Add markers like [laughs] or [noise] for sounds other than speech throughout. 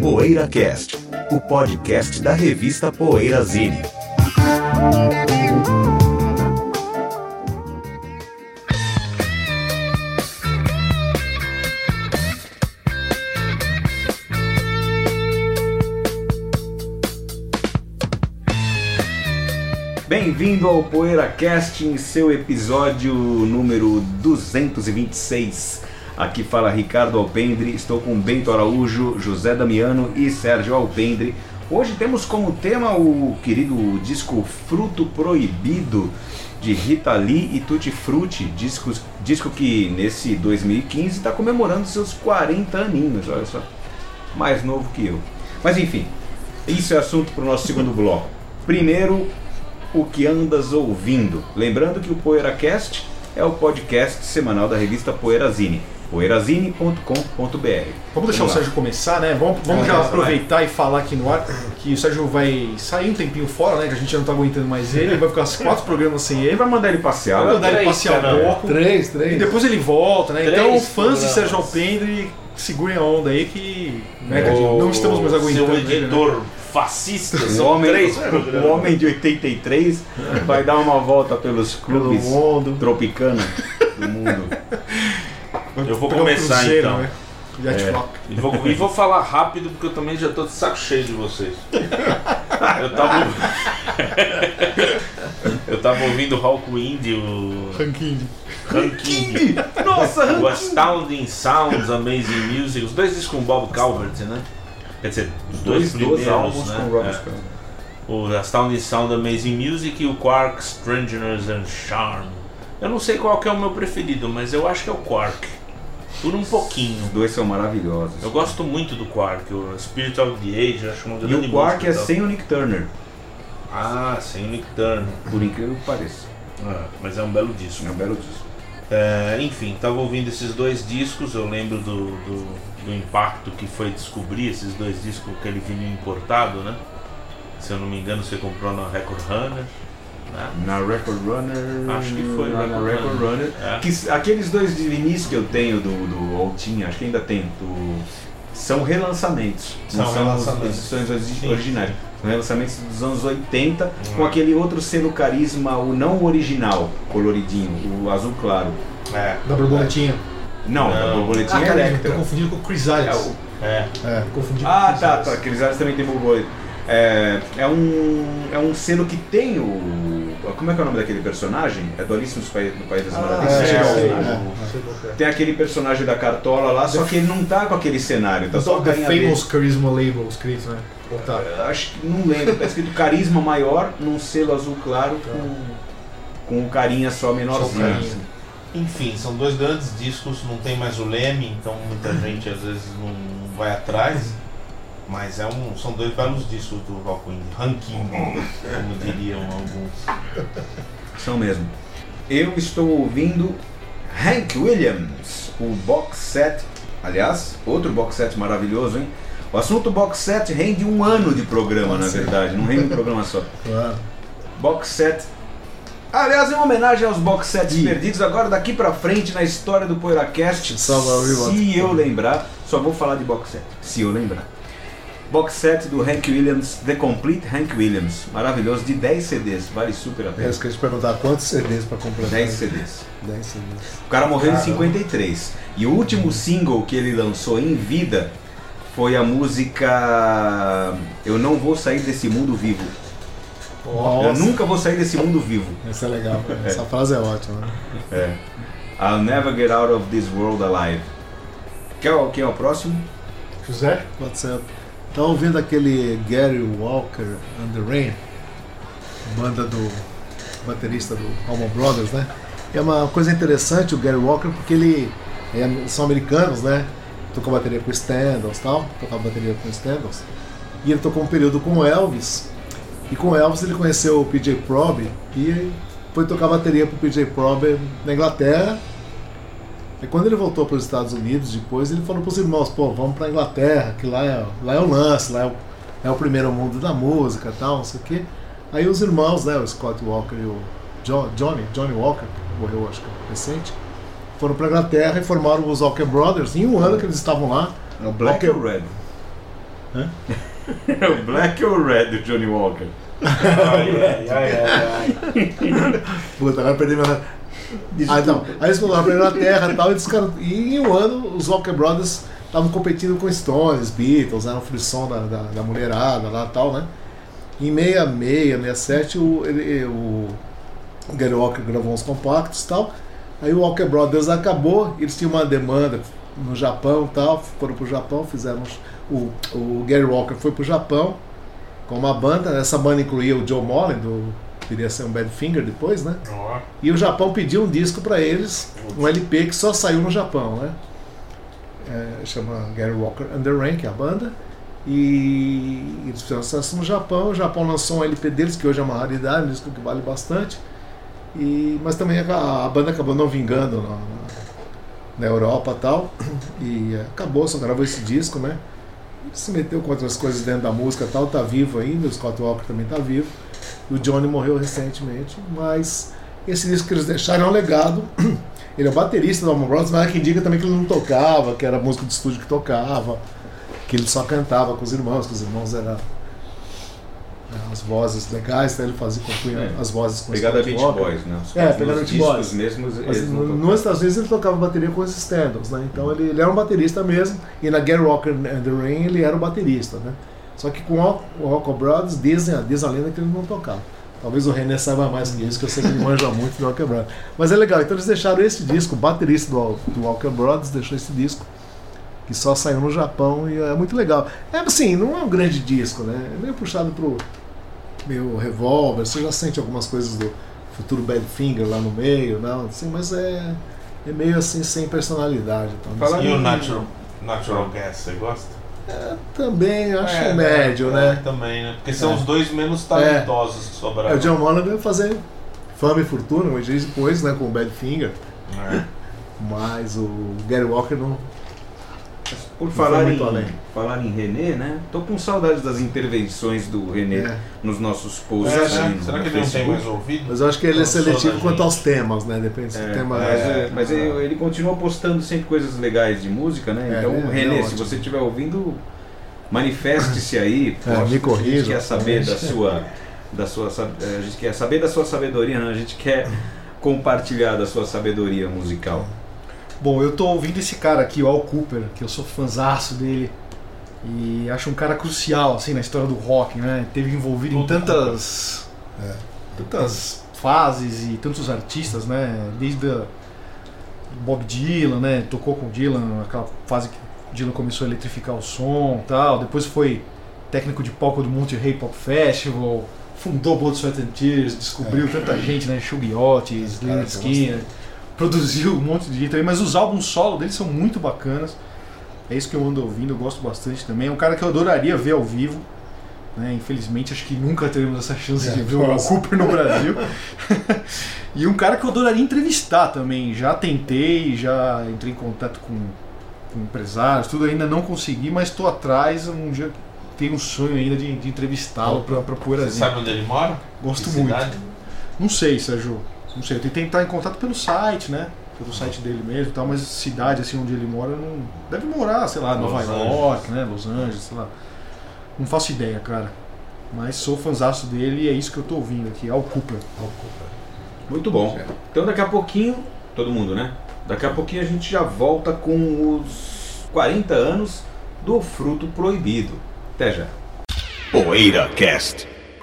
PoeiraCast, o podcast da revista Poeirazine. Bem-vindo ao PoeiraCast em seu episódio número 226. Aqui fala Ricardo Alpendre, estou com Bento Araújo, José Damiano e Sérgio Alpendre. Hoje temos como tema o querido disco Fruto Proibido de Rita Lee e Tutti Frutti, disco, disco que nesse 2015 está comemorando seus 40 aninhos, olha só, mais novo que eu. Mas enfim, isso é assunto para o nosso segundo bloco. Primeiro, o que andas ouvindo. Lembrando que o PoeiraCast é o podcast semanal da revista Poeirazine, poeirazine.com.br. Vamos deixar o Sérgio começar, né? Vamos, vamos É, já vai. aproveitar e falar aqui no ar que o Sérgio vai sair um tempinho fora, né? Que a gente já não tá aguentando mais ele, vai ficar quatro programas sem ele, Ele vai mandar ele passear. vai né? mandar ele Três, passear um pouco Três, e três. depois ele volta, né? Três Então, fãs de. Sérgio Alpendre, segurem a onda aí que né, que a gente- O não estamos mais aguentando Seu ele, né? editor fascista, O homem, três [laughs] o homem de 83 [laughs] vai dar uma volta pelos Pelo clubes mundo. tropicana do mundo. [laughs] Eu vou começar, cruzeiro, então. né? É. E vou, e vou falar rápido porque eu também já tô de saco cheio de vocês. Eu tava. [laughs] eu tava ouvindo Hawkwind, o Ranking. Ranking, Nossa, o Astounding Sounds, Amazing Music, os dois discos com Bob Calvert, né? Quer dizer, os dois, dois, dois primeiros, álbuns né? com Robert É. O Astounding Sound Amazing Music e o Quark Strangeness and Charm. Eu não sei qual que é o meu preferido, mas eu acho que é o Quark. Por um pouquinho. Os dois são maravilhosos. Eu gosto muito do Quark, o Spirit of the Age, acho uma E grande o Quark é sem o Nick Turner, Ah, sem o Nick Turner. por incrível que pareça. Ah, mas é um belo disco. É um belo disco. É, enfim, tava ouvindo esses dois discos, eu lembro do, do, do impacto que foi descobrir esses dois discos aquele vinil importado, né? Se eu não me engano, você comprou na Record Runner, né? Na Record Runner. Acho que foi na, Record Record Runner. Runner. É. Que, aqueles dois de vinis que eu tenho do, do ou tinha, acho que ainda tem, do, são relançamentos. São não relançamentos. são edições origi- Sim, originais. São relançamentos dos anos 80 com Uhum. aquele outro selo carisma, o não original, coloridinho, o azul claro. É. Da borboletinha. Não, Não. a borboletinha Ah, é Electra. tô confundindo com o Chris É, o- É. É, confundi com Ah, o Chris tá, Alias. tá. Aqueles ares também tem borboleta. É, é, um, é um selo que tem o. Como é que é o nome daquele personagem? É do Alice no País, das Ah, Maravilhas. é, é, é, é. Tem aquele personagem da cartola lá, só que ele não tá com aquele cenário, tá só The. Famous Charisma Label escrito, né? Tá? Acho que não lembro, tá escrito carisma maior num selo azul claro com, com o carinha só menorzinho. Só o carinha. Enfim, são dois grandes discos, não tem mais o Leme, então muita [coughs] gente às vezes não vai atrás. Mas é um, são dois belos discos do Rockwind, ranking, como diriam alguns. São mesmo. Eu estou ouvindo Hank Williams, o box set. Aliás, outro box set maravilhoso, hein? O assunto box set rende um ano de programa, na verdade, não rende um programa só. Claro. Box set. Aliás, em homenagem aos box sets perdidos, agora daqui pra frente na história do PoeiraCast, Só vai ouvir o se eu lembrar, só vou falar de box set, se eu lembrar. Box set do Hank Williams, The Complete Hank Williams, maravilhoso, de 10 CDs, vale super a É pena. isso que eu ia te perguntar, quantos CDs pra completar? 10 CDs. 10 CDs. O cara morreu em Caramba. 53. E o último single que ele lançou em vida foi a música Eu Não Vou Sair Desse Mundo Vivo. Eu Nossa, nunca vou sair desse mundo vivo. essa é legal. [laughs] Essa frase é ótima. Né? É. I'll never get out of this world alive. Quem é o, quem é o próximo? José? Pode ser. Tá ouvindo aquele Gary Walker and the Rain, banda do baterista do Allman Brothers, né? É uma coisa interessante o Gary Walker porque ele é, são americanos, né? Tocou bateria com Standals e tal, tocava bateria com Standals. E ele tocou um período com o Elvis. E com o Elvis ele conheceu o PJ Proby e foi tocar bateria pro PJ Proby na Inglaterra. E quando ele voltou para os Estados Unidos, depois ele falou para os irmãos: pô, vamos para Inglaterra, que lá é, lá é o lance, lá é o, é o primeiro mundo da música tal, não sei o quê. Aí os irmãos, né, o Scott Walker e o Jo- Johnny, Johnny Walker, que morreu acho que recente, foram para Inglaterra e formaram os Walker Brothers. Em um ano que eles estavam lá, É o Black Walker- ou Red? Hã? É o Black ou Red do Johnny Walker? [laughs] Ai, ai, ai, ai. Puta, agora perdi meu. Ah. Aí eles foram lá pra Inglaterra e tal, e, ficaram- e em um ano os Walker Brothers estavam competindo com Stones, Beatles, eram o da, da, da mulherada lá e tal, né? Em 66, 67, o, ele, o Gary Walker gravou uns compactos e tal. Aí o Walker Brothers acabou, eles tinham uma demanda no Japão e tal, foram pro Japão, fizeram. O, o Gary Walker foi pro Japão com uma banda, essa banda incluía o Joe Mollen, do, viria a ser um Badfinger depois, né? E o Japão pediu um disco para eles, um LP que só saiu no Japão, né? É, chama Gary Walker é a banda. E eles fizeram sucesso no Japão. O Japão lançou um LP deles, que hoje é uma raridade, um disco que vale bastante. E, mas também a, a banda acabou não vingando na, na- Europa e tal. E é, acabou, só gravou esse disco, né? Ele se meteu com outras coisas dentro da música e tal, tá vivo ainda, o Scott Walker também tá vivo. O Johnny morreu recentemente, mas esse disco que eles deixaram é um legado. [clears throat] Ele é baterista do Alma Brothers, mas há quem diga também que ele não tocava, que era música de estúdio que tocava, que ele só cantava com os irmãos, que os irmãos eram as vozes legais, então ele fazia compunha É. as vozes com Pegada Beach Walker. Boys, né? Os- É, pegada Beach Boys. mesmos, Mas nos Estados Unidos ele tocava bateria com os Standards, né? Então ele, ele era um baterista mesmo, e na Gary Walker and the Rain ele era o baterista, né? Só que com o o Rock Brothers dizem, diz a lenda que ele não tocava. Talvez o René saiba mais que isso, que eu sei que ele manja muito do Walker Brothers. Mas é legal, então eles deixaram esse disco, o baterista do, do Walker Brothers deixou esse disco, que só saiu no Japão e é muito legal. É assim, não é um grande disco, né? É meio puxado pro meio Revolver, você já sente algumas coisas do futuro Badfinger lá no meio, não, assim, mas é, é meio assim sem personalidade. Então, Fala E o em- Natural, natural Gas, você gosta? Também acho É, médio, é, né? Também, né? Porque são É. os dois menos talentosos que É, sobraram. o John Molland veio fazer fama e fortuna, um dia depois, né, com o Badfinger, É. mas o Gary Walker não. Por falar em, além. falar em René, né? Tô com saudades das intervenções do René É. nos nossos posts. É, né? no Será que ele não tem mais ouvido? Mas eu acho que ele é seletivo quanto aos temas, né? Depende se É, o tema mas, é, mas ele, ele continua postando sempre coisas legais de música, né? É, então, é Renê, se você estiver ouvindo, manifeste-se aí. É, Poxa, me corrija, A gente quer saber da sua, da sua. A gente quer saber da sua sabedoria, não? A gente quer compartilhar da sua sabedoria musical. Bom, eu tô ouvindo esse cara aqui, o Al Cooper, que eu sou fanzaço dele. E acho um cara crucial, assim, na história do rock, né? Teve envolvido em Todo tantas. tantas fases e tantos artistas, né? Desde a Bob Dylan, né? Tocou com o Dylan, aquela fase que o Dylan começou a eletrificar o som e tal. Depois foi técnico de palco do Monte Rei Pop Festival, fundou Blood, Sweat and Tears, descobriu tanta gente, né? Shug Otis, Leonard tem Skinner, produziu um monte de gente aí, mas os álbuns solo dele são muito bacanas. É isso que eu ando ouvindo, eu gosto bastante também. É um cara que eu adoraria ver ao vivo. Né? Infelizmente, acho que nunca teremos essa chance de É, ver o Al. Cooper no Brasil. [laughs] e um cara que eu adoraria entrevistar também. Já tentei, já entrei em contato com, com empresários, tudo ainda não consegui, mas estou atrás. Um dia tenho um sonho ainda de, de entrevistá-lo para Você Poeirazinha. sabe onde ele mora? Gosto Que muito. cidade? Não sei, Sérgio. Não sei. Eu tentei entrar em contato pelo site, né? Pelo site dele mesmo e tal, mas cidade assim onde ele mora, não. Deve morar, sei lá, Nova Los York, né? Los Angeles, sei lá. Não faço ideia, cara. Mas sou fanzaço dele e é isso que eu tô ouvindo aqui, Al Cooper. Muito bom. Então daqui a pouquinho, todo mundo, né? Daqui a pouquinho a gente já volta com os 40 anos do Fruto Proibido. Até já. Poeira Cast.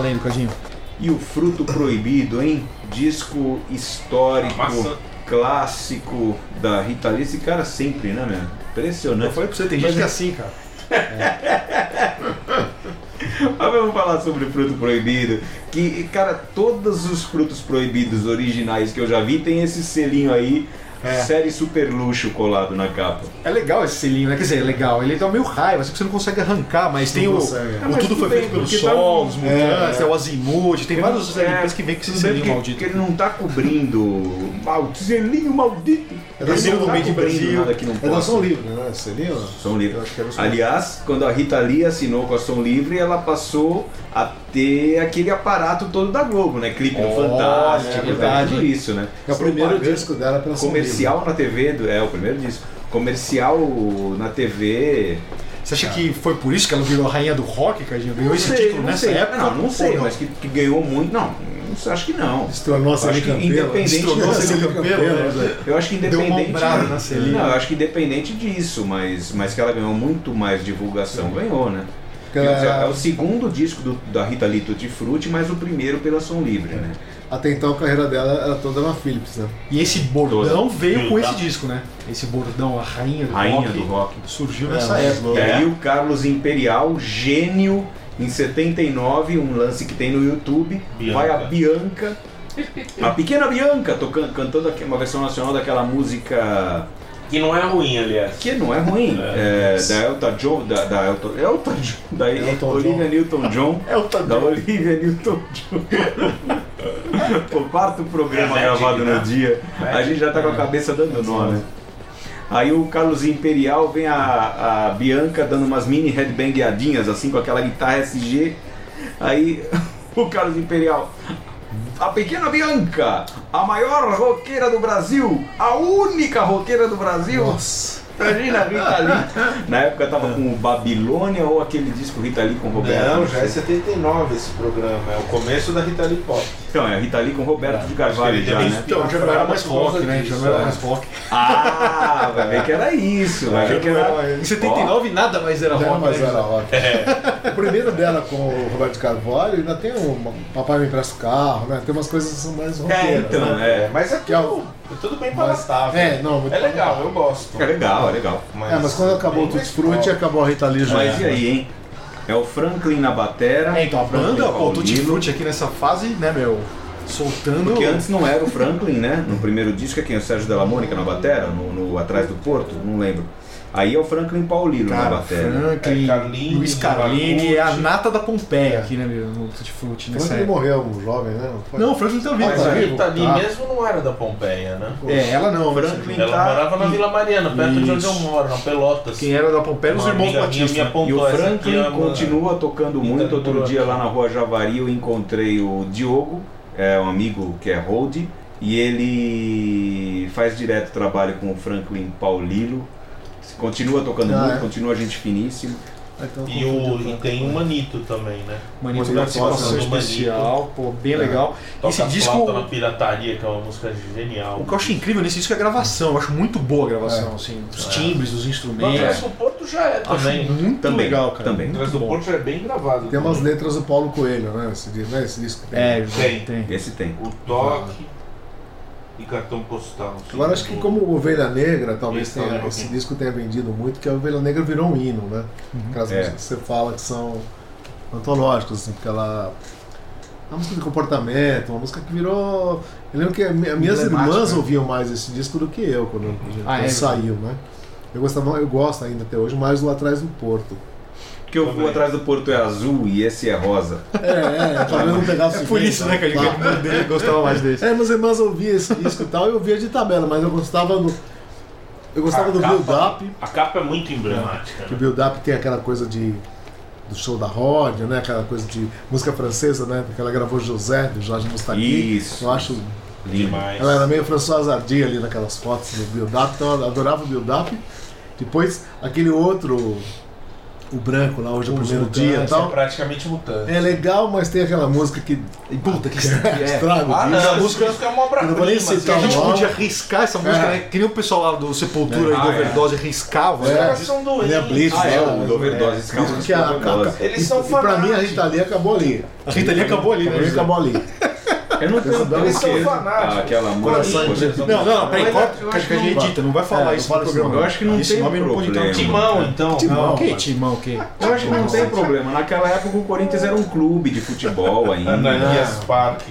Valendo, Cadinho. E o Fruto Proibido, hein? Disco histórico, clássico da Rita Lee. Esse cara sempre, né, meu? Eu Impressionante. falei pra você, tem Mas gente que é é- assim, cara. [laughs] Mas vamos falar sobre Fruto Proibido. Que, cara, todos os frutos proibidos originais que eu já vi tem esse selinho aí, É. série super luxo colado na capa. É legal esse selinho, né? Quer dizer, é legal. Ele dá meio raiva, assim que você não consegue arrancar, mas tem Não o, consegue. o mas Tudo tudo Foi bem, Feito pelo tá- Sol, os Mutantes, É, é. tem o Azimuth, tem vários É, LPs que vem com esse selinho maldito. porque ele não tá cobrindo. Mal, selinho maldito. É da não tá Livre cobrindo Brasil. nada que não É da. Som Livre, né? Selinho? Som Livre. Aliás, quando a Rita Lee assinou com a Som Livre, ela passou a ter aquele aparato todo da Globo, né? Clipe no Olha, Fantástico, é né? verdade. tudo isso, né? É o primeiro Propaganda- disco dela pela Som Comercial na TV, do, é o primeiro disco. Comercial na TV. Você acha que foi por isso que ela virou a rainha do rock, Cadinho? Ganhou Não esse sei, título não nessa sei. época? Não, não sei, não? mas que, que ganhou muito. Não, não acho que não. Tornou a que Campeiro. independente a Celine Campeiro, né? Eu acho que Deu uma independente. ombrada na. Não, eu acho que independente disso, mas, mas que ela ganhou muito mais divulgação, ganhou, né? Ela- É o segundo disco do- da Rita Lee Tutti Frutti, mas o primeiro pela Som Livre, né? Até então a carreira dela era toda na Philips, né? E esse bordão veio com esse disco, né? Esse bordão, a rainha do Rainha rock, do rock. surgiu É, nessa época. E É. aí o Carlos Imperial, gênio, em 79, um lance que tem no YouTube, Bianca. vai a Bianca, a pequena Bianca, tocando, cantando aqui uma versão nacional daquela música Que não é ruim, aliás. que não é ruim, É. é, da Elton John, da, da Elton, Elton John, da Elton Olivia John. Newton-John, É o Tadeu. da Olivia Newton-John. [laughs] o quarto programa É, gravado no dia, a gente já tá com a cabeça dando nó, né? Aí o Carlos Imperial vem a, a Bianca dando umas mini headbangueadinhas assim com aquela guitarra SG. Aí [laughs] o Carlos Imperial, a pequena Bianca, a maior roqueira do Brasil, a única roqueira do Brasil. Nossa. Imagina a Rita Lee. Na época tava com o Babilônia ou aquele disco Rita Lee com o Roberto. Não, já é 79 esse programa. É o começo da Rita Lee Pop. Então, é a Rita Lee com o Roberto de Carvalho já, né? Então, já não era mais rock, né? Já não era é. mais rock. Ah, vai ver que era isso, vai ver que era... Em 79 nada mais era rock, mas né? era rock. O primeiro dela com o Roberto Carvalho ainda tem o Papai Me Empresta o Carro, né? Tem umas coisas que são mais É, roqueiras. então, né? é. Mas é Que é o- tudo, é bem Mas- palatável. é, não, é legal, eu gosto. É legal, é legal. É, mas quando acabou o Tutti Frutti, acabou a Rita Lee já. Mas e aí, hein? É o Franklin na batera. É, então a banda, pô, o Tutti. Frutti aqui nessa fase, né, meu? Soltando. Porque antes não era o Franklin, né? No primeiro disco é quem? O Sérgio Della Mônica na batera, no, no Atrás do Porto, não lembro. Aí é o Franklin Paulino na Cara, batera. Franklin, É, Carlini, Luiz Carlini, é a nata da Pompeia aqui, né, meu? No Tutti nessa Franklin morreu um jovem, né? Foi? Não, o Franklin tá vivo. Mas tá a vivo? Rita Lee Tá. mesmo não era da Pompeia, né? É, ela não. Franklin? Ela tá- morava na Vila Mariana, perto de onde eu Isso. moro, na Pelotas. Quem era da Pompeia eram os irmãos minha Batista. apontou E o Franklin é uma- continua tocando Rita muito. Outro dia lá na rua Javari eu encontrei o Diogo, é um amigo que é road, e ele faz direto trabalho com o Franklin Paulilo. Continua tocando Ah, muito, é? continua gente finíssima. Ah, então E, o, e Franklin. tem o Manito também, né? Manito Manito participação Costa, especial, pô, bem legal. Toca Esse disco. na pirataria, que é uma música genial. O que eu acho incrível nesse disco é a gravação. Eu acho muito boa a gravação, É. assim. Os É. timbres, os instrumentos. Atrás do Porto já é Acho também. né? muito Também, legal, cara. também. Muito Atrás do bom. Porto já é bem gravado. Tem umas também. letras do Paulo Coelho, né? Esse, né? Esse disco. É, Tem. tem. Esse tem. O toque e cartão postal. Agora acho que como Ovelha Negra, talvez tenha, um esse disco tenha vendido muito, que a Ovelha Negra virou um hino, né? Aquelas É. músicas que você fala que são antológicas, assim, porque ela. É uma música de comportamento, uma música que virou. Eu lembro que a mi- minhas irmãs ouviam mais esse disco do que eu quando, Ah, quando é? saiu, né? Eu, gostava, eu gosto ainda até hoje mais do Atrás do Porto. Porque o Também. atrás do Porto é azul e esse é rosa. É, é, talvez não pegasse É por isso, né, que a gente Tá. gostava mais desse. É, meus irmãos ouviam esse disco e tal, eu ouvia de tabela, mas eu gostava do. Eu gostava A do capa- build-up, A capa é muito emblemática. que o né? build-up tem aquela coisa de. do show da Ródia, né? Aquela coisa de música francesa, né? Que ela gravou José, do Jorge Mustaki. Isso. Eu acho. Demais. Ela era meio François Hardy ali naquelas fotos do build-up, então eu adorava o build-up. Depois, aquele outro. O branco lá hoje é o Os primeiro mutantes, dia e É tal. praticamente mutante. É legal, mas tem aquela música que E puta, que [laughs] é. estraga o Ah, não, a música- é uma obra prima. citar A gente podia riscar essa música, É. né? Que nem o pessoal lá do Sepultura É. e do é. Overdose riscava. Os né? caras são a doentes. Blitz, Ah, é, né? o do Overdose, É, a, a- Eles e, são e pra mim a fanáticos. Rita Lee acabou ali. A Rita Lee acabou ali, A né? Rita Lee José? acabou ali. Eu não tenho Eles são que- fanáticos. Aquela Coração música. Não, não, peraí, corta, eu que acho a gente edita, não vai falar É, isso no programa. Eu acho que não Esse tem problema. Timão, então. Timão. Não, que timão, que? Eu acho que não tem problema. Naquela época o Corinthians era um clube de futebol [laughs] ainda. Ananias Park.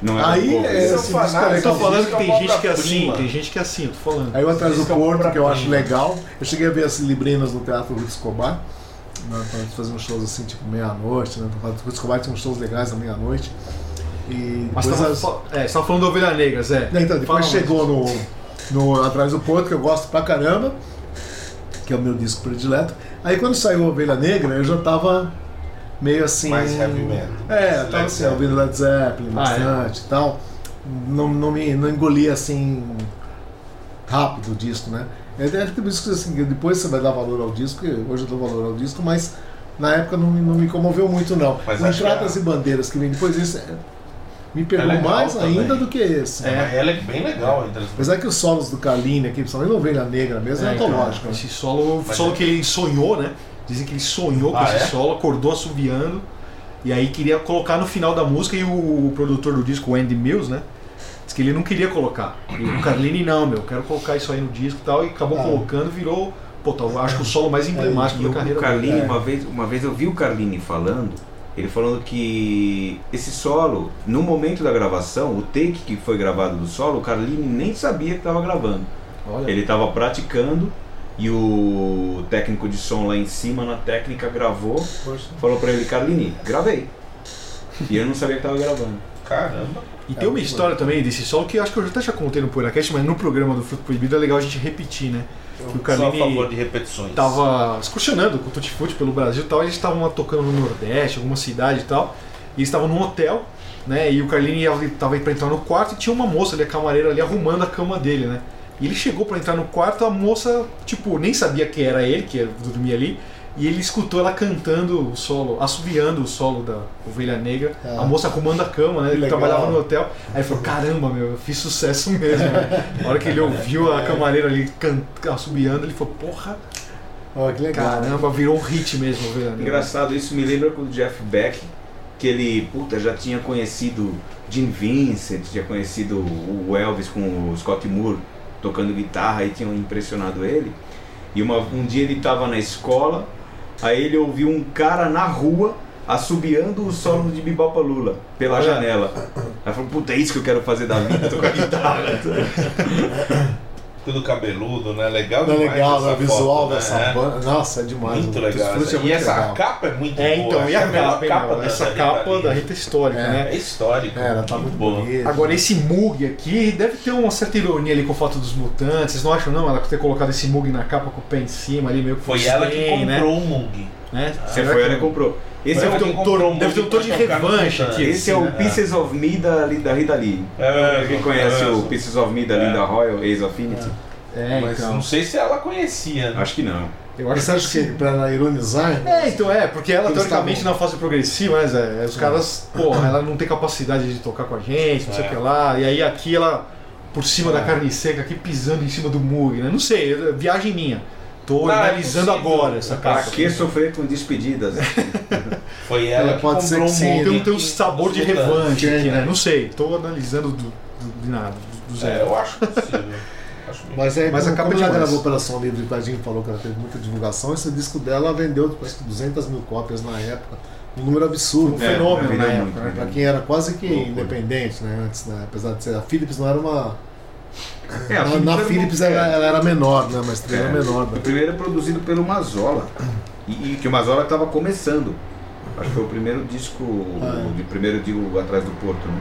Não era Aí, um é, é fanáticos. Eu tô falando que tem gente que é assim, tem gente que é assim, eu tô falando. Aí o Atrás do Porto, que eu acho legal. Eu cheguei a ver as Librinas no Teatro Ruth Escobar. Nós nós fazíamos shows assim, tipo meia-noite, né? O Escobar tinha uns shows legais à meia-noite. E Mas as- é, tava falando da Ovelha Negra, Zé. Não, Então, depois Fala, chegou no, no Atrás do Porto, que eu gosto pra caramba, que é o meu disco predileto. Aí quando saiu Ovelha Negra, eu já tava meio assim. Mais heavy metal. É, tava assim, ouvindo Led Zeppelin Ah, é? bastante e tal. Não, não me não engoli assim rápido o disco, né? É deve ter discos assim, que depois você vai dar valor ao disco, que hoje eu dou valor ao disco, mas na época não, me- não me comoveu muito não. Mas Entradas que e Bandeiras que vem depois desse é, me pegou legal mais também. ainda do que esse. É, ela é bem legal entre as Apesar que os solos do Carline aqui, principalmente Ovelha Negra mesmo, é, É, antológico. né? Esse solo, Mas solo é- que ele sonhou, né? Dizem que ele sonhou com Ah, esse é? solo, acordou assobiando. E aí queria colocar no final da música e o, o produtor do disco, o Andy Mills, né? Diz que ele não queria colocar. E o Carlini, não, meu, quero colocar isso aí no disco e tal. E acabou Ah. colocando, virou. Pô, tá, eu acho que o solo mais emblemático E da o carreira Carlini, dele. uma vez, uma vez eu vi o Carlini falando, ele falando que esse solo, no momento da gravação, o take que foi gravado do solo, o Carlini nem sabia que estava gravando. Olha, Ele estava praticando e o técnico de som lá em cima na técnica gravou, falou para ele, Carlini, gravei. E eu não sabia que estava gravando. Caramba. E tem uma história também desse solo que eu acho que eu até já contei no PoeiraCast, mas no programa do Fruto Proibido é legal a gente repetir, né? O Só a favor de repetições. tava excursionando com o Tutti Frutti pelo Brasil e tal, eles estavam lá tocando no Nordeste, alguma cidade e tal, e eles estavam num hotel, né, e o Carlini ia- tava aí pra entrar no quarto e tinha uma moça ali, a camareira ali, arrumando a cama dele, né. E ele chegou pra entrar no quarto, a moça, tipo, nem sabia que era ele, que dormia ali, e ele escutou ela cantando o solo, assoviando o solo da Ovelha Negra, Ah. a moça arrumando a cama, né, ele legal. trabalhava no hotel, aí ele falou, caramba, meu, eu fiz sucesso mesmo, né? Na hora que ele ouviu a camareira ali can- assobiando, ele falou, porra, Ó, que legal. Caramba, virou um hit mesmo, Ovelha Negra. Engraçado, isso me lembra com o Jeff Beck, que ele, puta, já tinha conhecido Jim Vincent, tinha conhecido o Elvis com o Scott Moore tocando guitarra e tinham impressionado ele. E uma- um dia ele estava na escola, aí ele ouviu um cara na rua assobiando o solo de Bibapa Lula pela Olha. janela. Aí falou, puta, é isso que eu quero fazer da vida, tocar guitarra. [laughs] Tudo cabeludo, né? Legal Não é demais legal, essa né? o visual foto, dessa né? banda. Nossa, é demais. Muito legal. Essa- é muito e essa legal. capa é muito É, boa. então, e a que melhor capa, da- Essa capa Rita da. Rita histórica, É. né? É histórico. É, ela tá muito boa. bonita. Agora, esse Mug aqui deve ter uma certa ironia ali com a foto dos mutantes. Vocês não acham, não? Ela ter colocado esse Mug na capa com o pé em cima ali, meio que Foi ela que desdém, comprou o Mung. Né? Você Será foi que- ela que comprou. Esse é, o, um deve ter um tom de revanche aqui. esse é o assim, né? Pieces of Me da, da Rita Lee. É, Quem conhece é, o Pieces of Me da É. Linda Royal, Ace of Infinity? É, Mas então. não sei se ela conhecia, né? Acho que não. Eu acho Você acha que pra ironizar? É, então é, porque ela teoricamente na fase progressiva, né, Zé? Os caras, pô, ela não tem capacidade de tocar com a gente, não sei o É. que lá, e aí aqui ela, por cima da É. carne seca, aqui pisando em cima do Mug, né? Não sei, é viagem minha. Tô Ah, é analisando possível. agora essa Pra capa. que sofrer com despedidas? [laughs] Foi ela É, que pode ser que sim. Mung. Tem, um- tem um sabor de revanche aqui, É. né? Não sei, tô analisando do, do- de nada, do, do É, zero. eu acho possível. [laughs] Acho Mas, é, Mas como, a capa como é ela Operação Livre, o Tadinho falou que ela teve muita divulgação, esse disco dela vendeu que 200 mil cópias na época. Um número absurdo. Um fenômeno na muito, época, né? Pra quem era quase que Loucura. independente, né? Antes, né? Apesar de ser. A Philips não era uma. É, a na, Philips na era Philips ela, ela era menor, né? Estrela É. menor. O Né? primeiro é produzido pelo Mazola. E, e que o Mazola estava começando. Acho que foi o primeiro disco, Ah, é. o de primeiro disco atrás do Porto, né?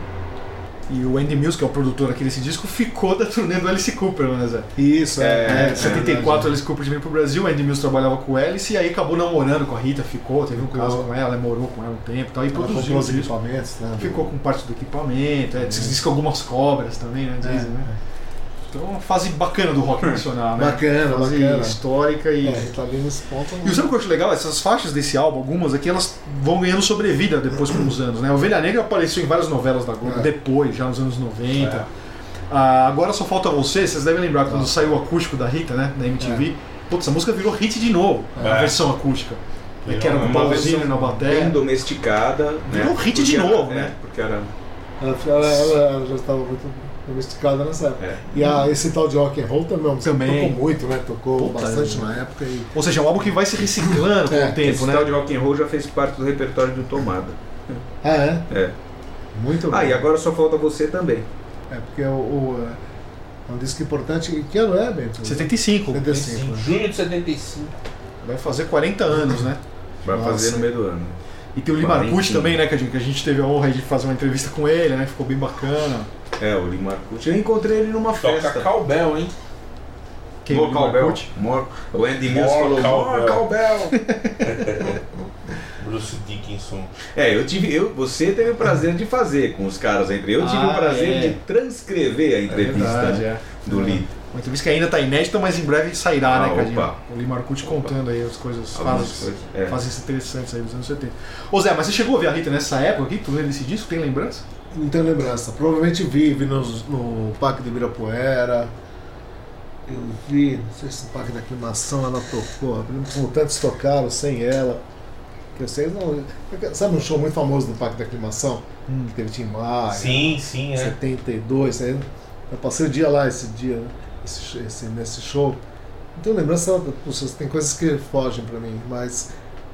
E o Andy Mills, que é o produtor aqui desse disco, ficou da turnê do Alice Cooper, né, Zé? Isso, é. É, em 74 Alice Cooper veio pro Brasil, o Andy Mills trabalhava com o Alice e aí acabou namorando com a Rita, ficou, teve um caso com ela, morou com ela um tempo e tal, e produziu o os equipamentos, né? Ficou com parte do equipamento, é, diz, diz que algumas cobras também, né? Dizem, É, né? Então, uma fase bacana do rock [laughs] nacional, né? Bacana, fase bacana. histórica e. É, tá ali nesse ponto. E sabe o que eu acho legal? Essas faixas desse álbum, algumas aqui, elas vão ganhando sobrevida depois com os anos, né? Ovelha Negra apareceu em várias novelas da Globo É. depois, já nos anos 90. Ah, agora só falta você, vocês devem lembrar quando saiu o acústico da Rita, né? Na MTV. Putz, essa música virou hit de novo, a É. versão acústica. Virou que era com o uma Paulzinho na bem bateria. domesticada. Né? Virou um hit Porque de era- novo, é, né? Porque era. Ela, ela- ela- ela já estava muito domesticada nessa época. É. E a, esse tal de rock and roll também, é Também. tocou muito, né? Tocou Puta, bastante é. na época e Ou seja, é um álbum que vai se reciclando [laughs] com É, o tempo, Esse né? tal de rock and roll já fez parte do repertório do Tomada. ah, é, É. muito Ah, bom. e agora só falta você também. É porque o, o, é um disco importante. E que ano é, Bento? 75. 75. né? Junho de 75. Vai fazer 40 anos, né? Vai Nossa. fazer no meio do ano. E tem o Lima Arcudi Quarentinha. também, né? Que a, gente, que a gente teve a honra de fazer uma entrevista com ele, né? Ficou bem bacana. É, o Lima Arcudi. Eu encontrei ele numa Toca festa. Cowbell, hein? Quem. Arcudi? More- O Andy Mills More falou More Cowbell." Cowbell. [laughs] Bruce Dickinson. É, eu tive. Eu, você teve o prazer de fazer com os caras entre. Eu tive Ah, o prazer é. de transcrever a entrevista verdade, né, é. do Lee. Uma entrevista que ainda tá inédita, mas em breve sairá, Ah, né, Cadinho? opa. O Lima Arcudi contando aí as coisas, fases, coisas, é. fases interessantes aí dos anos 70. Ô Zé, mas você chegou a ver a Rita nessa época aqui? Tu lembra desse disco? Tem lembrança? Não tenho lembrança. Provavelmente vi, vi nos- no, Parque de Ibirapuera. Eu vi, não sei se no Parque da Aclimação ela tocou. Os Mutantes tocaram sem ela. Que eu sei, não. Sabe um show muito famoso do Parque da Aclimação? Hum. Que teve Tim Maia. Sim, sim, é. 72. aí Eu passei o dia lá esse dia, né? esse, esse- nesse show. Não tenho lembrança, puxa, tem coisas que fogem pra mim, mas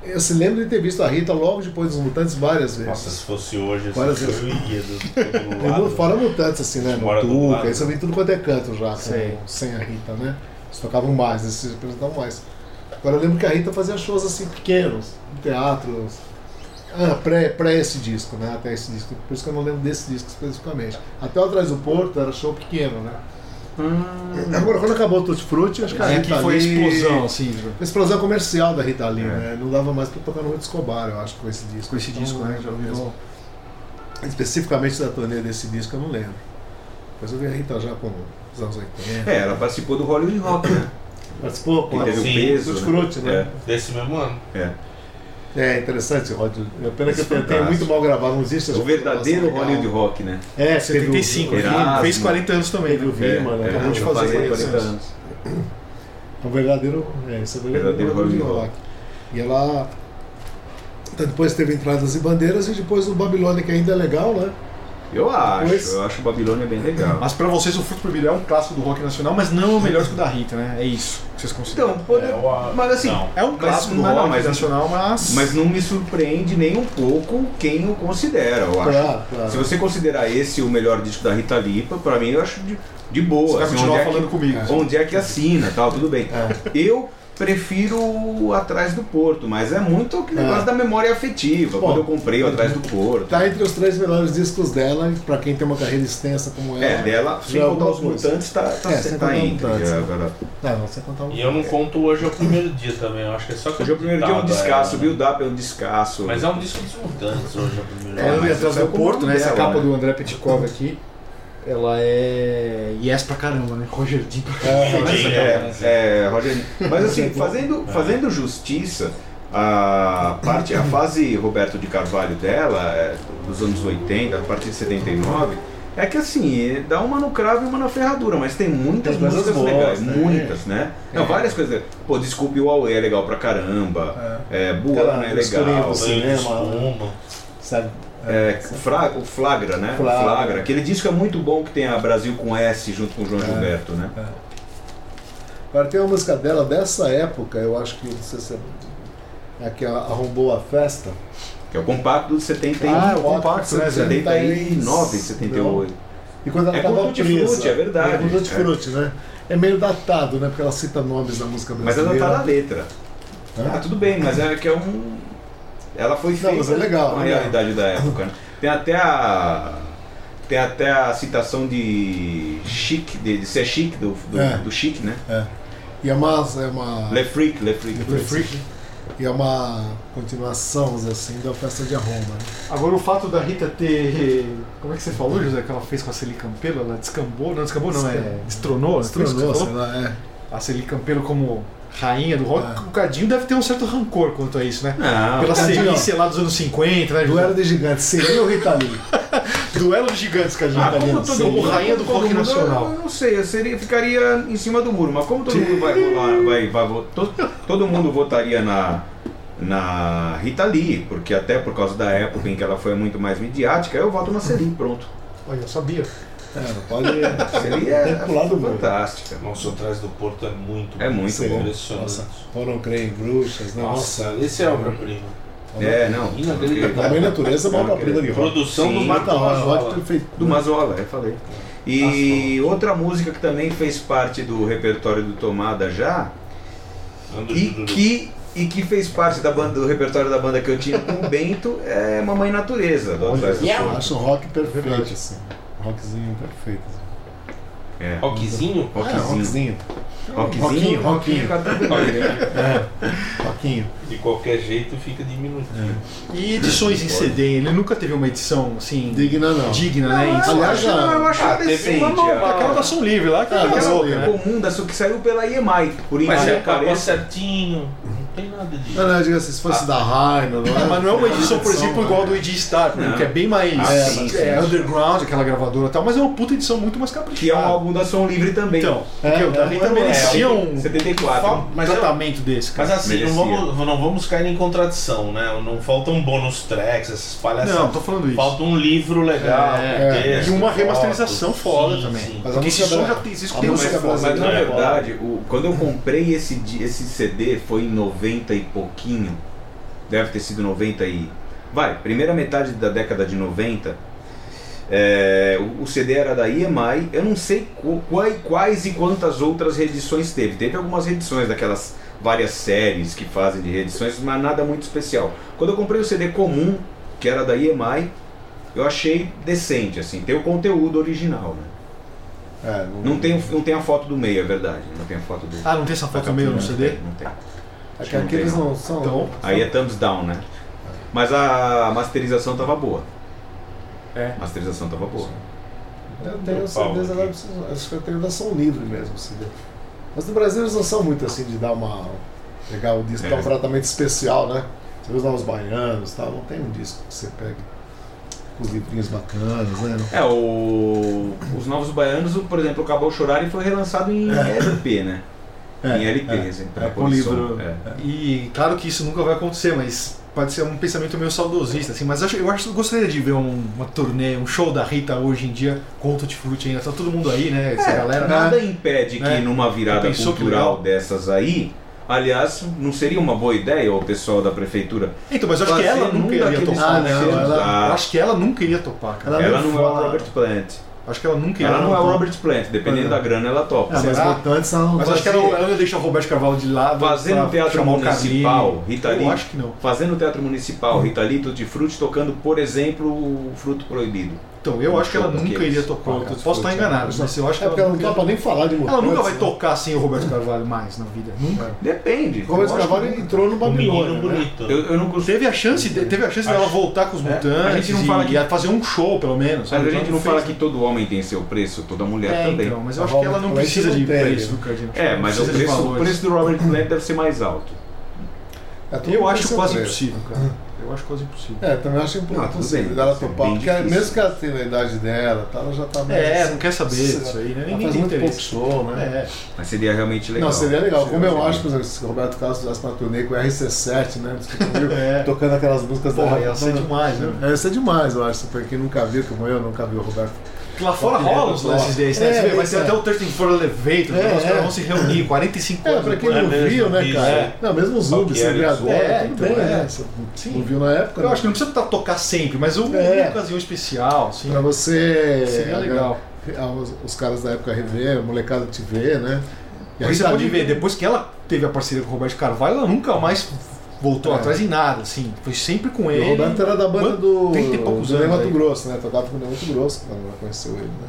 eu se lembro de ter visto a Rita logo depois dos Mutantes várias vezes. Nossa, se fosse hoje, assim, Várias eu vezes. iria do, [laughs] do lado. Fora Mutantes, assim, né? No. Tuca, isso eu vi tudo quanto é canto já, com- sem a Rita, né? Eles tocavam mais, eles se apresentavam mais. Agora eu lembro que a Rita fazia shows assim pequenos, em teatros. Ah, pré, pré esse disco, né? Até esse disco. Por isso que eu não lembro desse disco especificamente. Até o Atrás do Porto era show pequeno, né? Agora, quando acabou o Tutti Frutti, acho que a É, Rita que foi a Lee- explosão, assim, a explosão comercial da Rita Lee, É. né? Não dava mais pra tocar no Ruth Escobar, eu acho, com esse disco. com esse Então, disco, né? Já virou. Especificamente da turnê desse disco, eu não lembro. Depois eu vi a Rita já com os anos 80. É, ela participou do Hollywood Rock, né? Participou com teve o sim, peso. Tutti né? Frutti, né? Desse mesmo ano. É, é. É interessante, Rod. É pena que eu tenho, Fantástico. tenho muito mal gravado, não existe O essa verdadeiro. Hollywood Rock, né? É, teve o- 75, o- ele Erasmo. fez 40 anos também, Teve o viu? Vima, né? é, Acabou de fazer 40 40 anos. anos. É um verdadeiro. É, esse é o verdadeiro, Hollywood rock. E ela. Então, depois teve Entradas e Bandeiras e depois o Babilônia, que ainda é legal, né? Eu acho, Depois- eu acho o Babilônia bem legal. Mas pra vocês o Fruto Proibido é um clássico do rock nacional, mas não é o melhor que o da Rita, né? É isso que vocês consideram. Então, pode... É, o- mas assim, não. é um mas- clássico do rock mas- nacional, mas. mas não me surpreende nem um pouco quem o considera, eu acho. Claro, claro. Se você considerar esse o melhor disco da Rita Lipa, pra mim eu acho de, de boa. Você vai assim, continuar onde é falando que, comigo. Onde é que assina, tal, tudo bem. É. Eu prefiro o Atrás do Porto, mas é muito aquele É. negócio da memória afetiva. Bom, quando eu comprei o Atrás do Porto. Tá entre os três melhores discos dela, pra quem tem uma carreira extensa como ela. É, dela, sem é contar os coisa. mutantes, tá, tá, É, sem tá entre. Mutantes. é, agora. Não, não, você contar um. E eu não conto hoje é o primeiro dia também, eu acho que é só que Hoje é o primeiro dia é um descasso, é, viu? Dá é um descasso. Mas é um disco dos mutantes hoje é o primeiro É, dia. É atrás do é o Porto, né? Essa capa né? do André Petkov aqui, ela é yes pra caramba, né? Roger Dean pra É, Mas, Sim, é, é, Roger, mas assim, [laughs] É. fazendo, fazendo justiça, a parte, a fase Roberto de Carvalho dela, é, dos anos 80, a partir de 79, é que assim, dá uma no cravo e uma na ferradura, mas tem muitas Tem músicas boas, legais, né? muitas, né? Não, várias coisas. Pô, Desculpe o Huawei é legal pra caramba, é, Buana Aquela é legal. cinema, espuma. Sabe? É, Fra- o Flagra, né? Flagra. Flagra. Aquele disco é muito bom que tem a Brasil com S junto com o João É. Gilberto, né? Agora tem uma música dela dessa época, eu acho que não sei se é, é que arrombou a festa. Que é o compacto de 71. Ah, é o compacto, né, Zé? 79, 78. E quando ela É com tava Tutti presa. É verdade. É com Tutti É. Frutti, né? É meio datado, né? Porque ela cita nomes da música Mas ela brasileira. tá na letra. Ah, tudo bem, mas é que é um. Ela foi feita mas é legal, com a legal. realidade da época. Né? Tem até a. Tem até a citação de chique, de, de ser chique, do, do, É. do chique, né? É. E é uma. É uma Le Freak, Le Freak. Le Freak. E é uma continuação, vamos dizer assim, da festa de Roma. Né? Agora o fato da Rita ter. Como é que você falou, José, que ela fez com a Celi Campelo? Ela descambou, não descambou, não, é. Destronou, né? Foi isso que Estronou, você sei lá, é. A Celi Campelo como rainha do rock. É. O Cadinho deve ter um certo rancor quanto a isso, né? Não, Pela sei lá, dos anos 50, né? Duelo de gigantes, seria o Rita Lee. [laughs] Duelo de gigantes, Cadinho. Ah, como todo mundo, rainha do como rock todo mundo, nacional. Eu não sei, eu seria, ficaria em cima do muro, mas como todo mundo vai rolar, vai, vai vo- todo, todo mundo votaria na, na Rita Lee, porque até por causa da época em que ela foi muito mais midiática, eu voto na Celi, pronto. Olha, eu sabia. É, não pode. É Tem que pular do muro. fantástica. Nossa, o Trás do Porto é muito É muito bom. impressionante. Nossa, foram crer em bruxas, né? Nossa, esse é obra-prima. É, não. Também natureza é uma obra-prima de rock. Produção Sim. do Marco Mata rock Mazola. perfeito. Do Mazola, eu falei. E outra música que também fez parte do repertório do Tomada já, Ando e que, e que fez parte da banda, do repertório da banda que eu tinha com o Bento, é Mamãe Natureza, do Atrás do Eu acho um rock perfeito, assim. Rockzinho perfeito. É. Rockzinho? É, Rockzinho. rockzinho. Rockzinho, roquinho. Né? De qualquer jeito fica diminutinho. E edições em CD, ele nunca teve uma edição assim. Digna não. digna, né? Em Eu Aliás, acho, já- eu acho Ah, teve decente. uma a- Aquela da Som Livre lá, que Ah, é louca, ali, né? comum da que saiu pela EMI, por Mas é acabou certinho. Não tem nada disso. Não, não, eu digo assim, se fosse da Raino, não é? Mas não é uma edição, por exemplo, igual né? do EG Star, Não. que é bem mais Ah, é, sim, sim. é, underground, aquela gravadora e tal, mas é uma puta edição muito mais Que é um caprichada. álbum da Som Livre também. Então, É, porque o da é, é, merecia é, um 74. Mas eu- tratamento desse, Mas cara. assim, não vamos, não vamos cair em contradição, né? Não faltam bônus tracks, essas palhaçadas. Não, tô falando isso. Falta um livro legal, É, com texto, e uma remasterização foda Sim, também. sim. Mas a Porque esse som já tem, isso a tem um música mais foda. Mas na brasileira é verdade, o- quando eu comprei esse, esse CD foi em 90 e pouquinho. Deve ter sido 90 e. Vai, primeira metade da década de 90. é, o, CD era da EMI. Eu não sei qu- quai- quais e quantas outras reedições teve. Teve algumas reedições daquelas várias séries que fazem de reedições, mas nada muito especial. Quando eu comprei o CD comum, que era da EMI, eu achei decente, assim, tem o conteúdo original, né? É, Não tem, não tem a foto do meio, é verdade. Não tem a foto do. Ah, não tem essa foto da meio no CD? Não tem. É que aqueles não são. Então, Aí é thumbs down, né? Mas a masterização tava boa. É. A masterização tava boa. Eu tenho CDs agora, acho que eu tenho da Livre mesmo, CD. Mas no Brasil eles não são muito assim de dar uma. pegar o disco, É. dar um tratamento especial, né? Você vê os novos baianos e tal, não tem um disco que você pegue com os livrinhos bacanas, né? É, o, os Novos Baianos, por exemplo, Acabou Chorar e foi relançado em LP, né? em LP, é, assim, é, com livro. é. E claro que isso nunca vai acontecer, mas pode ser um pensamento meio saudosista, assim. Mas eu acho, eu acho eu gostaria de ver um- uma turnê, um show da Rita hoje em dia com o Tutti Frutti ainda. Tá todo mundo aí, né? Essa É, galera. nada impede que né? numa virada cultural dessas aí, aliás, não seria uma boa ideia o pessoal da prefeitura Então, mas eu acho que ela nunca iria topar, Ah, né? não, ela- Eu acho que ela nunca iria topar, cara. Ela ela não é o Robert Plant. Acho que ela nunca iria Ela não é o. Robert Plant, dependendo É. da grana ela topa. Ah, mas votantes ela não Mas acho que ela, ela ia deixar o Roberto Carvalho de lado. Fazendo teatro municipal, Carlinhos. Rita Eu acho que não. Fazendo o Teatro Municipal, Rita Lee, Tutti Frutti, tocando, por exemplo, o Fruto Proibido. Então, eu acho que ela nunca iria tocar. Posso estar Frutti, enganado, né? mas eu acho que É porque ela não nunca topa ia- nem falar de Ela mutantes. nunca vai né? tocar sem o Roberto Carvalho mais na vida. Nunca. [laughs] Depende. O Robert Eu acho Carvalho que- entrou no Um Babilônia. né? bonito. Eu, eu não costumo. Teve a chance, de- teve a chance dela voltar com os É, mutantes a gente não fala e que- ia fazer um show, pelo menos. Mas a gente Ela não fala que né? todo homem tem seu preço, toda mulher É, também. então, mas eu A acho que ela não Robert precisa de preço né? do Cardinal. É, mas o preço, o valores. preço do Robert Plant deve ser mais alto. É, Eu acho quase impossível, cara. [laughs] Eu acho quase impossível. É, também acho Não, impossível bem, dela é topar. Porque difícil. mesmo que ela tenha a idade dela, tá, ela já tá mais. É, não quer saber disso aí, né? Ninguém faz muito pouco show, né? É. Mas seria realmente legal. Não, seria legal. Como eu Seria acho, por exemplo, se o Roberto Carlos fizesse uma turnê com o RC7, né? Você viu? [laughs] É. Tocando aquelas músicas Porra, da ia ser demais, né? É, ia ser demais, eu acho. Pra quem nunca viu, como eu, nunca viu o Roberto. Lá fora rola é os lances desses, né? É, Você vê, vai é. ser até o 13 for Elevator, É, os caras é. vão se reunir, 45 É, anos pra quem não É viu, né, cara? é. Não, mesmo os Zumbi, você vê Palmieri, agora, é, tudo bem, é. né? Você Sim. não viu na época, Eu né? acho que não precisa to- tocar sempre, mas uma É. ocasião especial, assim. Pra você. Seria legal. ah, Os, os caras da época rever, a molecada te ver, né? E Aí você Rita pode ver, depois que ela teve a parceria com o Roberto Carvalho, ela nunca mais voltou É. atrás em nada, assim. Foi sempre com E ele. o Roberto era da banda do, 30 e poucos do anos Mato. Grosso, né? Tocava com o Mato Grosso quando ela conheceu ele, né?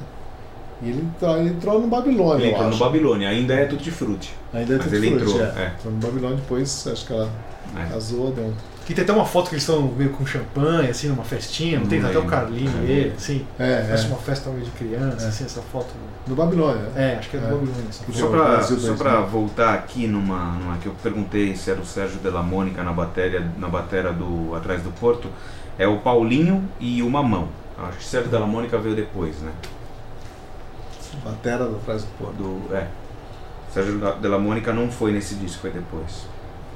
E ele entrou, ele entrou no Babilônia, Ele eu entrou no acho. Babilônia, ainda é tudo de frutti. Ainda é Mas tudo ele frutti, entrou, é. é. Entrou no Babilônia, depois acho que ela É. Casou, deu um. Que tem até uma foto que eles estão meio com champanhe, assim, numa festinha, não tem até o. Carlinho e É. ele, assim. É, Parece é. uma festa meio de criança, É. assim, essa foto. Do Babilônia. É, acho que é do É. Babilônia. essa Só pra- só 2000. pra voltar aqui numa, numa que eu perguntei se era o Sérgio de la Mônica na bateria, na bateria do Atrás do Porto, é o Paulinho e o Mamão. Acho que o Sérgio de la Mônica veio depois, né? Batera do Atrás do Porto. Do, é. Sérgio de la Mônica não foi nesse disco, foi depois.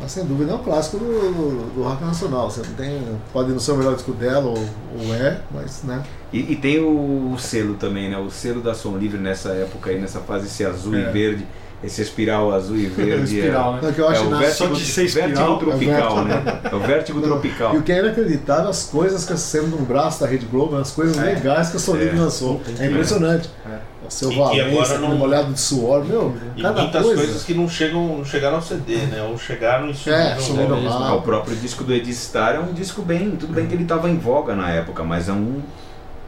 Mas sem dúvida é um clássico do, do, do rock nacional. Você não tem. Pode não ser o melhor disco dela, ou, ou é, mas né. E, e tem o, selo também, né? O selo da Som Livre nessa época aí, nessa fase, esse azul É. e verde, esse espiral azul e [laughs] verde. Espiral, é, né? Não, é o na- vértigo, só de ser espiral, vértigo é o tropical, vértigo. né? É o vértigo [laughs] tropical. E o que é inacreditável, as coisas que sendo um braço da Rede Globo, as coisas É. legais que a Sony É. lançou. É impressionante. É. O seu E agora não- molhado de suor, meu, E cada muitas coisa. coisas que não chegam, não chegaram ao CD, né? Ou chegaram e sumiram. É, sumiram logo. lá. Ah, o próprio disco do Ed Star é um disco bem. Tudo bem que ele estava em voga na época, mas é um,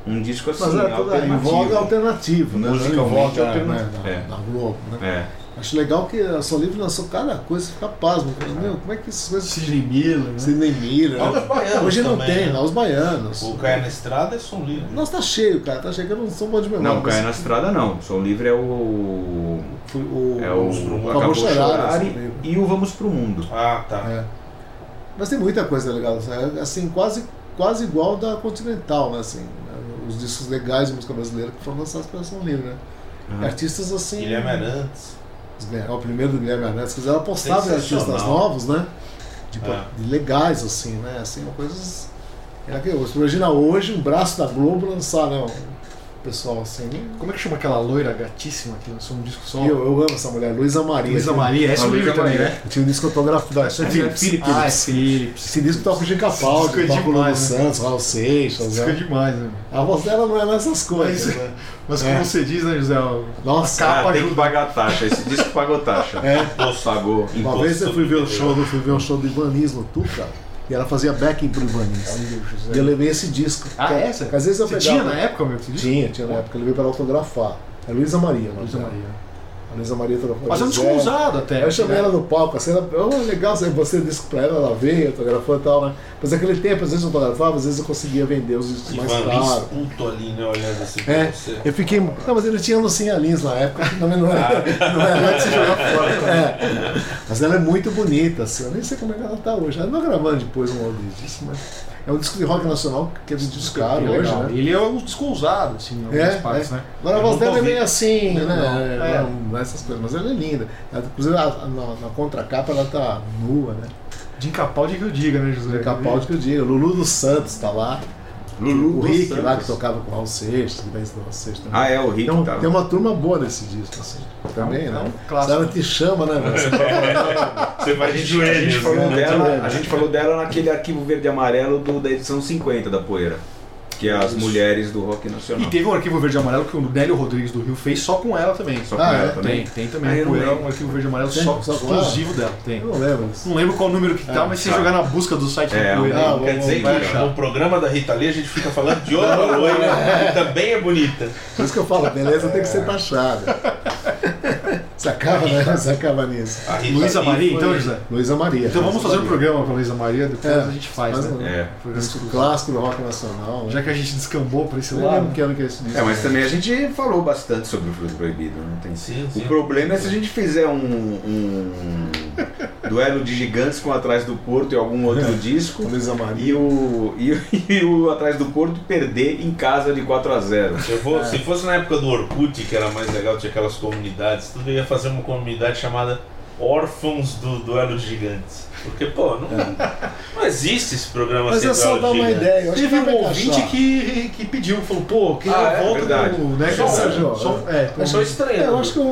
um disco assim. Mas é tudo em alternativo. voga alternativo, né? Musicalmente Em voga, alternativo. né, É. na, na Globo, né? É. Acho legal que a São Livre lançou cada coisa, você fica pasmo. Meu, como é que essas coisas. Sidney Miller, né? Sidney Miller. Olha os baianos Hoje não também, tem, né? lá os baianos. O Caia na Estrada é som livre. Nossa, tá cheio, cara. Tá cheio que eu não sou bom de memória. Não, Caia na Estrada não. Som Livre é o. Foi o, É o. Mundo. Acabou Chorar, Som e, e o Vamos pro Mundo. Ah, tá. É. Mas tem muita coisa legal, é, assim, quase, quase igual da Continental, né? Assim, né, os discos legais de música brasileira que foram lançados pela São Livre, né? Ah. Artistas assim. Guilherme Arantes. O primeiro do Guilherme Arantes, quiseram apostar em artistas novos, né? Tipo, É. legais, assim, né? Assim, uma coisas. É que imagina hoje um braço da Globo lançar, né? Pessoal assim. Como é que chama aquela loira gatíssima que lançou um disco só? Eu, eu amo essa mulher, Luísa Maria. Luísa Maria, essa é Luísa livre também, Maria. né? Tinha um disco autografado. Essa é Philips. Philips. Ah, é Philips. Esse disco toca o Giga Paulo, Disco é toca o Lulu né? Santos, Raul Seixas. É Né? demais, né? A voz dela não é nessas coisas. Mas- né? Mas É. como você diz, né, José? Nossa, capa Ah, tem que pagar taxa. Esse disco pagou taxa. É. Pagou. Uma vez eu fui ver o tudo. show, eu fui ver um show do Ivanis no Tuca e ela fazia backing pro Ivanis. E eu levei esse disco. Ah, Que é essa? que Às vezes eu Você pegava. tinha na época, meu? Tinha, tinha na época. Eu levei para autografar. É Luísa Maria. Luísa. Maria. A Luísa Maria autografou. Mas é um disco Zé. usado até. Eu chamei né? ela no palco, assim, ela, oh, legal, você você disse pra ela, ela veio, autografou e tal, né? Mas naquele tempo, às vezes eu autografava, às vezes eu conseguia vender os discos mais Ivan caros. Lins puto ali, né? Olhando assim pra É, você. eu fiquei. Não, mas ele tinha Lucinha Lins na época, [laughs] não, não era. Não era de se jogar fora. [laughs] É. Mas ela é muito bonita, assim. Eu nem sei como é que ela tá hoje. Ela não gravando depois um áudio disso, mas. É um disco de rock nacional que é disco caro hoje, legal. né? Ele é um disco usado, assim, em algumas É, partes, é. né? Agora a voz dela é meio assim, né? Não, É, é. não é essas coisas, mas ela é linda. Ela, Inclusive na, na contracapa ela tá nua, né? De Capaldi que eu diga, né, José? Capaldi que eu digo. Lulu dos Santos tá lá. Lulu o Rick Santos. lá que tocava com o Raul Seixas, que vem do Raul Seixas também. Ah, é, o Rick Tem, um- tava. tem uma turma boa nesse disco, assim. Também, É um né? Se ela te chama, né? velho? [laughs] Você vai de A gente joelhos. falou né? dela, a gente falou dela naquele arquivo verde e amarelo do, da edição 50 da Poeira, que é as mulheres do rock E nacional. teve um arquivo verde e amarelo que o Nélio Rodrigues do Rio fez só com ela também. Só com Ah, ela é? também. Tem, tem também. Ah, eu um, um arquivo verde e amarelo Tem? só, Só exclusivo dela. Tem. Eu não lembro. Não lembro qual número que tá, É, mas se tá. jogar na busca do site É, do Poeira. ah, Quer dizer que no programa da Rita Lee a gente fica falando de [laughs] outra loira que também é bonita. Por isso que eu falo, beleza tem que ser taxada. Acaba, né? Acaba nisso. A Luísa Maria, então, José? Luísa Maria. Então vamos fazer um programa com a Luísa Maria, depois É, a gente faz, faz né? um- É. Exclusivo. clássico do rock nacional. né? Já que a gente descambou pra esse lado. que ano que é esse disco. É, mas também a gente falou bastante sobre o Fruto Proibido, não tem Sim, O sim. problema é se a gente fizer um, um duelo de gigantes com Atrás do Porto e algum outro [laughs] disco. E o, e, o- [laughs] e o Atrás do Porto perder em casa de 4 a 0 Se, eu vou- se fosse na época do Orkut, que era mais legal, tinha aquelas comunidades, tudo eu ia fazer uma comunidade chamada Órfãos do Duelo de Gigantes. Porque, pô, não, não existe esse programa Mas sem é só duelo dar de uma gigantes. ideia. Eu acho Teve que um ouvinte que, que pediu, falou, pô, queria Ah, a é volta verdade. do. Né, Só um, só, só- é, É só estranho. É, eu acho que o,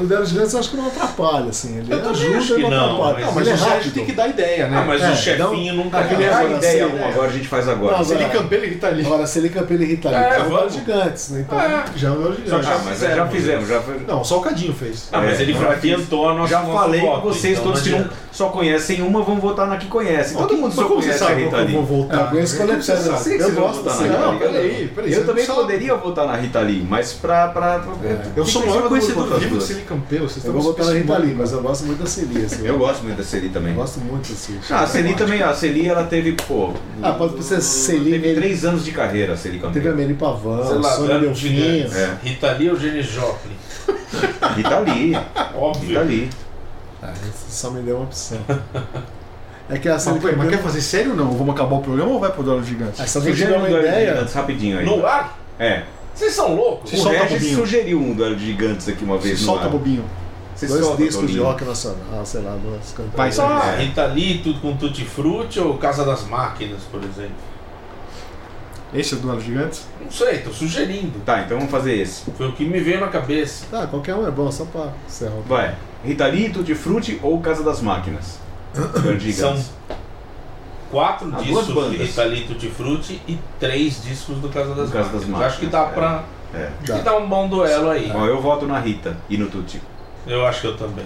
o Dero Gigantes eu acho que não atrapalha, assim. Ele Eu ajuda acho que e não, não, atrapalha. mas- Não, mas ele é o Sérgio rápido. tem que dar ideia, né? Ah, mas É, o chefinho nunca aquele Dá é- a ideia assim, um, é. agora a gente faz agora. Não, Se ele agora- Campelo e Rita Lee. Agora, se ele Campelo e Rita Lee, É, é, o vamos. Gigantes, né? Então, Já é o Só que Ah, mas já fizemos, já foi. Não, só o Cadinho fez. Ah, mas É, ele fragmentou a nossa Já falei falei que voto, vocês então, todos que não só conhecem uma vão votar na que conhece. Todo mundo só conhece a sabe Rita que eu Lee. vou É, voltar? eu escolhi pra você, Eu eu gosto votar na Rita Não, Lee. peraí, peraí, Eu também poderia votar na Rita Lee, mas pra. pra, pra Eu sou o maior do conhecedor muro vivo de Celi Campelo. Vocês Eu estão vou votar na Rita. Lee, mas eu gosto muito da Celi. Assim, Eu gosto muito da Celi também. Eu gosto muito da Celi. Ah, a Celi também, a Celi ela teve, pô. Ah, pode ser Celi, Teve três anos de carreira, a Celi Teve a. Mary Pavão, Sônia Delfim. É. Rita Lee ou Jenny Joplin? Rita Lee, Óbvio. Rita Lee. Ah, você só me deu uma opção. [laughs] É que a Mas, Celi peraí, mas quer fazer sério ou não? Vamos acabar o programa ou vai pro Duelo Gigante? Ah, só pra te Sugere dar um uma ideia... gigantes rapidinho aí. No ar? É. Vocês são loucos? O solta, Regis bobinho. sugeriu um duelo de gigantes aqui uma vez no Solta, ar. bobinho. Dois solta, discos de Tolinho. rock nacional, sei lá, duas cantoras. Vai, Só- Ah, É. Rita Lee, tudo com Tutti Frutti ou Casa das Máquinas, por exemplo? Esse é o Duelo Gigantes? Não sei, tô sugerindo. Tá, então vamos fazer esse. Foi o que me veio na cabeça. Tá, qualquer um é bom, só pra encerrar. Vai. Rita Lee, Tutti Frutti ou Casa das Máquinas? [coughs] De São quatro duas discos de bandas. Rita Lee, Tutti Frutti e três discos do Casa das Do Casa das Máquinas. Acho que Máquinas, dá pra... É. Acho que dá um bom duelo aí. Bom, eu voto na Rita e no Tutti. Eu acho que eu também.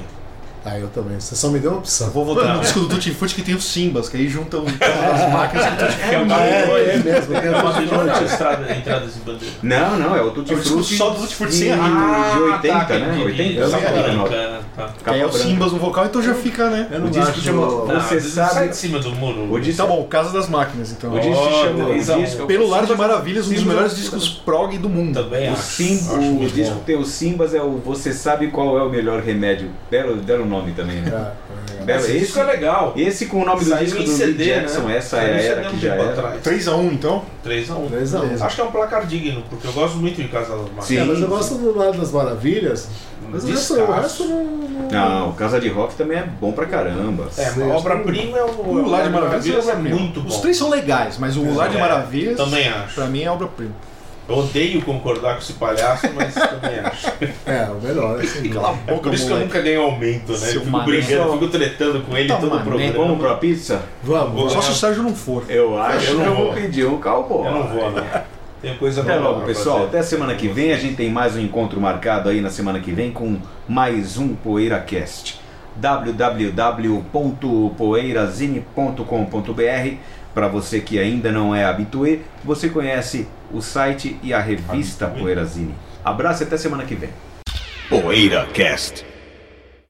Ah, eu também. Você só me deu uma opção. Vou votar no disco do Tutti Frutti que tem os Simbas, que aí juntam as [laughs] máquinas com o Tutti Que é uma Ah, é, é mesmo. É Uma estrada, entradas em bandeira. Não, não, é o Tutti É Frutti. só do Tutti Frutti de, sem a Rita. de 80, tá, né? entendi. 80, Eu Capa branca. branca, tá. Que aí é o branca. Simbas no vocal, então já fica, né? Eu O disco chama- Não, Você sai sabe- de cima do muro. O disco- Tá bom, Casa das Máquinas, então. O disco se chama. O três a um. disco, Pelo Lar de Maravilhas, um dos melhores discos prog do mundo. Também O, disco tem o Simbas é o Você Sabe Qual é o Melhor Remédio. Belo, belo nome também, né? Ah, é. Belo, Esse é legal. esse com o nome do disco do CD, Jackson, né? essa é a era que já era. atrás. 3x1, então? 3x1. Três a um. Acho que é um placar digno, porque eu gosto muito de Casa das Máquinas. Sim. É, mas eu gosto do lado das maravilhas. Mas o resto, o Descasso. resto não, não- Não, Casa de Rock também é bom pra caramba. É, a obra-prima é o, O Lar de Maravilhas é muito bom. Os três são legais, mas o Lar de É, Maravilhas, Também acho. pra mim, é obra-prima. Eu odeio concordar com esse palhaço, mas também acho. É, o melhor. Assim, [laughs] Cala a É boca, por isso que eu nunca ganho aumento, né? Seu Eu fico mané. brigando, fico tretando com ele todo o mané. programa. Vamos pra pizza? Vamos. Só se o Sérgio não for. Eu acho Eu não que eu vou vou. pedir um cowboy. Eu não vou, não. Tem coisa Até logo, pessoal. fazer. Até semana que vem. A gente tem mais um encontro marcado aí na semana que vem com mais um PoeiraCast. www.poeirazine.com.br Para você que ainda não é habituê, você conhece o site e a revista. Poeirazine. Abraço e até semana que vem. PoeiraCast.